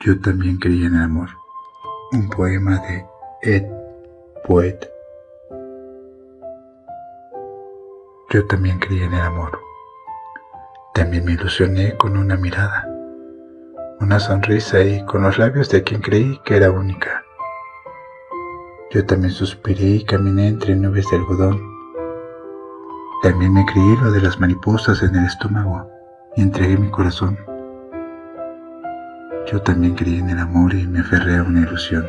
Yo también creía en el amor. Un poema de Ed Poet. Yo también creía en el amor. También me ilusioné con una mirada, una sonrisa y con los labios de quien creí que era única. Yo también suspiré y caminé entre nubes de algodón. También me creí lo de las mariposas en el estómago y entregué mi corazón. Yo también creí en el amor y me aferré a una ilusión.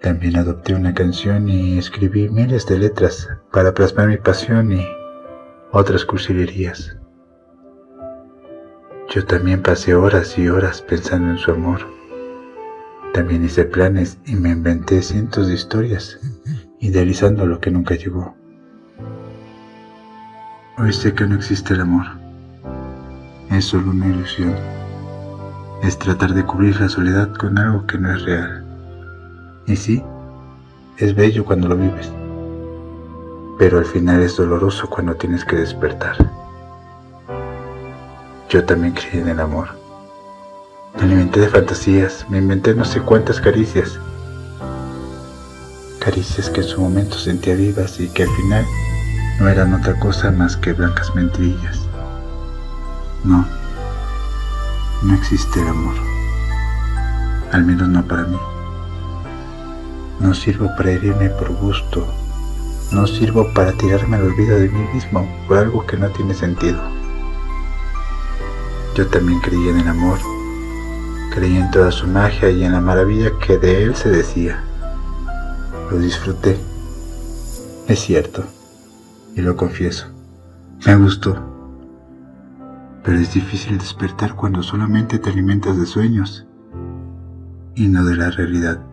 También adopté una canción y escribí miles de letras para plasmar mi pasión y otras cursilerías. Yo también pasé horas y horas pensando en su amor. También hice planes y me inventé cientos de historias, idealizando lo que nunca llegó. Hoy sé que no existe el amor. Es solo una ilusión es tratar de cubrir la soledad con algo que no es real. Y sí, es bello cuando lo vives, pero al final es doloroso cuando tienes que despertar. Yo también creí en el amor. Me alimenté de fantasías, me inventé no sé cuántas caricias. Caricias que en su momento sentía vivas y que al final no eran otra cosa más que blancas mentirillas. No, no existe el amor. Al menos no para mí. No sirvo para herirme por gusto. No sirvo para tirarme al olvido de mí mismo por algo que no tiene sentido. Yo también creí en el amor. Creí en toda su magia y en la maravilla que de él se decía. Lo disfruté. Es cierto. Y lo confieso. Me gustó pero es difícil despertar cuando solamente te alimentas de sueños y no de la realidad.